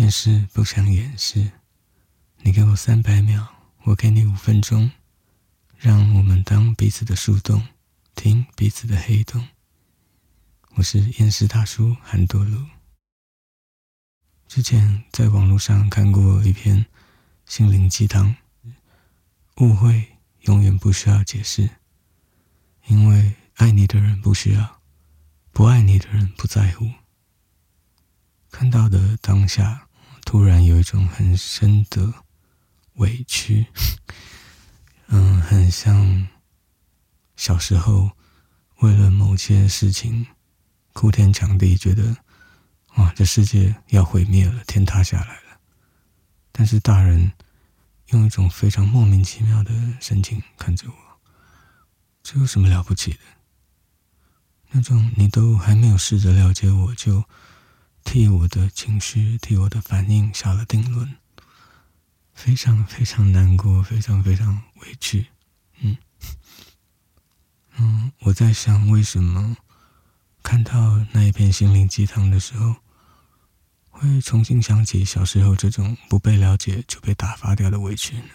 掩饰不想掩饰，你给我三百秒，我给你五分钟，让我们当彼此的树洞，听彼此的黑洞。我是厌世大叔韩多鲁。之前在网络上看过一篇心灵鸡汤，误会永远不需要解释，因为爱你的人不需要，不爱你的人不在乎。看到的当下，突然有一种很深的委屈，嗯，很像小时候为了某些事情哭天抢地，觉得哇，这世界要毁灭了，天塌下来了。但是大人用一种非常莫名其妙的神情看着我，这有什么了不起的？那种你都还没有试着了解我就。替我的情绪、替我的反应下了定论，非常非常难过，非常非常委屈。嗯 嗯，我在想，为什么看到那一篇心灵鸡汤的时候，会重新想起小时候这种不被了解就被打发掉的委屈呢？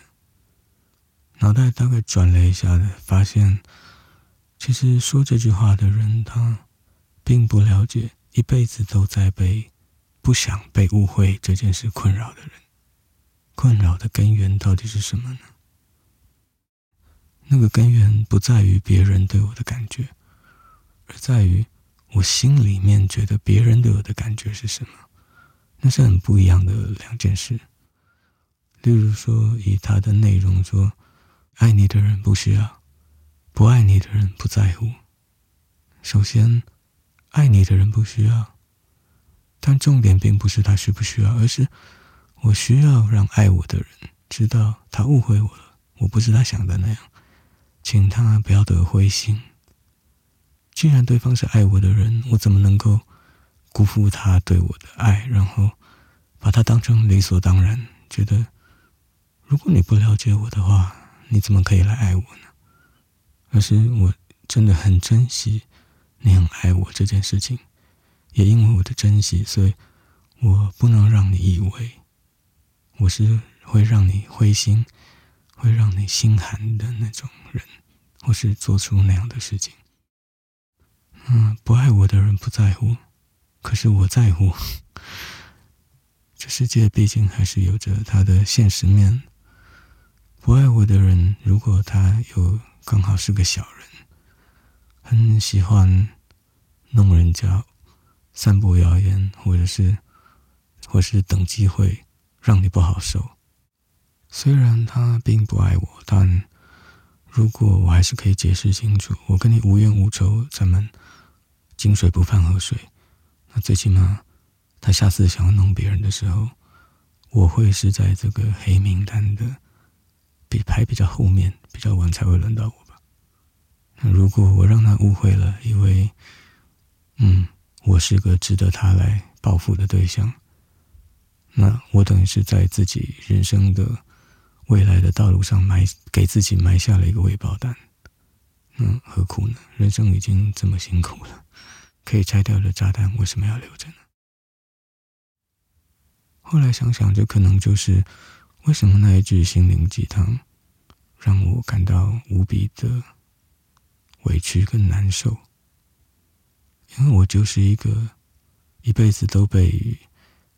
脑袋大概转了一下的，发现其实说这句话的人，他并不了解。一辈子都在被不想被误会这件事困扰的人，困扰的根源到底是什么呢？那个根源不在于别人对我的感觉，而在于我心里面觉得别人对我的感觉是什么。那是很不一样的两件事。例如说，以他的内容说，爱你的人不需要，不爱你的人不在乎。首先。爱你的人不需要，但重点并不是他需不需要，而是我需要让爱我的人知道他误会我了，我不是他想的那样，请他不要得灰心。既然对方是爱我的人，我怎么能够辜负他对我的爱，然后把他当成理所当然？觉得如果你不了解我的话，你怎么可以来爱我呢？而是我真的很珍惜。你很爱我这件事情，也因为我的珍惜，所以我不能让你以为我是会让你灰心、会让你心寒的那种人，或是做出那样的事情。嗯，不爱我的人不在乎，可是我在乎。这世界毕竟还是有着它的现实面。不爱我的人，如果他又刚好是个小人，很喜欢。弄人家，散播谣言，或者是，或是等机会让你不好受。虽然他并不爱我，但如果我还是可以解释清楚，我跟你无冤无仇，咱们井水不犯河水。那最起码，他下次想要弄别人的时候，我会是在这个黑名单的比排比较后面，比较晚才会轮到我吧。那如果我让他误会了，以为。嗯，我是个值得他来报复的对象。那我等于是在自己人生的未来的道路上埋给自己埋下了一个未爆弹。嗯，何苦呢？人生已经这么辛苦了，可以拆掉的炸弹为什么要留着呢？后来想想，这可能就是为什么那一句心灵鸡汤让我感到无比的委屈跟难受。因为我就是一个一辈子都被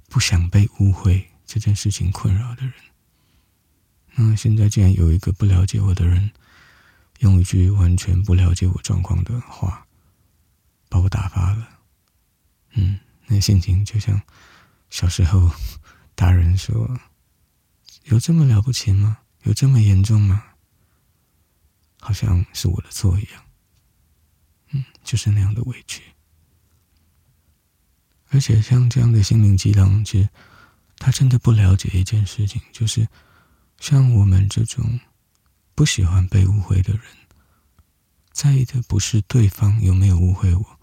不想被误会这件事情困扰的人。那现在竟然有一个不了解我的人，用一句完全不了解我状况的话，把我打发了。嗯，那心情就像小时候大人说：“有这么了不起吗？有这么严重吗？”好像是我的错一样。嗯，就是那样的委屈。而且像这样的心灵鸡汤，其实他真的不了解一件事情，就是像我们这种不喜欢被误会的人，在意的不是对方有没有误会我，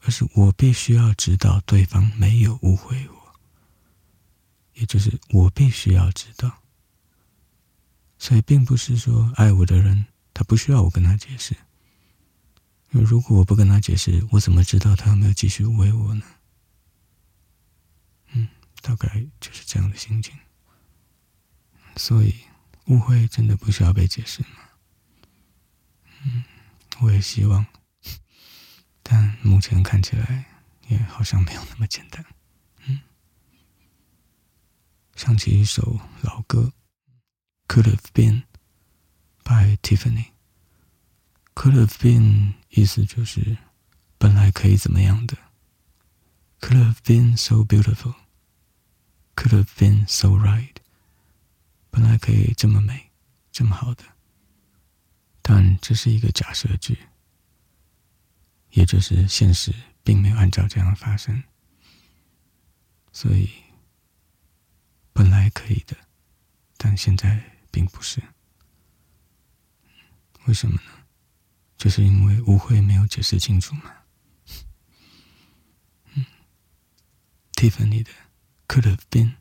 而是我必须要知道对方没有误会我，也就是我必须要知道。所以，并不是说爱我的人他不需要我跟他解释，如果我不跟他解释，我怎么知道他有没有继续误会我呢？大概就是这样的心情。所以，误会真的不需要被解释吗？嗯，我也希望，但目前看起来也好像没有那么简单。嗯，想起一首老歌，Could have been by Tiffany。Could have been 意思就是本来可以怎么样的。Could have been so beautiful. Could have been so right. 本来可以这么美，这么好的。但这是一个假设句，也就是现实并没有按照这样发生。所以本来可以的，但现在并不是。为什么呢？就是因为误会没有解释清楚嘛。嗯蒂芬尼的 Could have been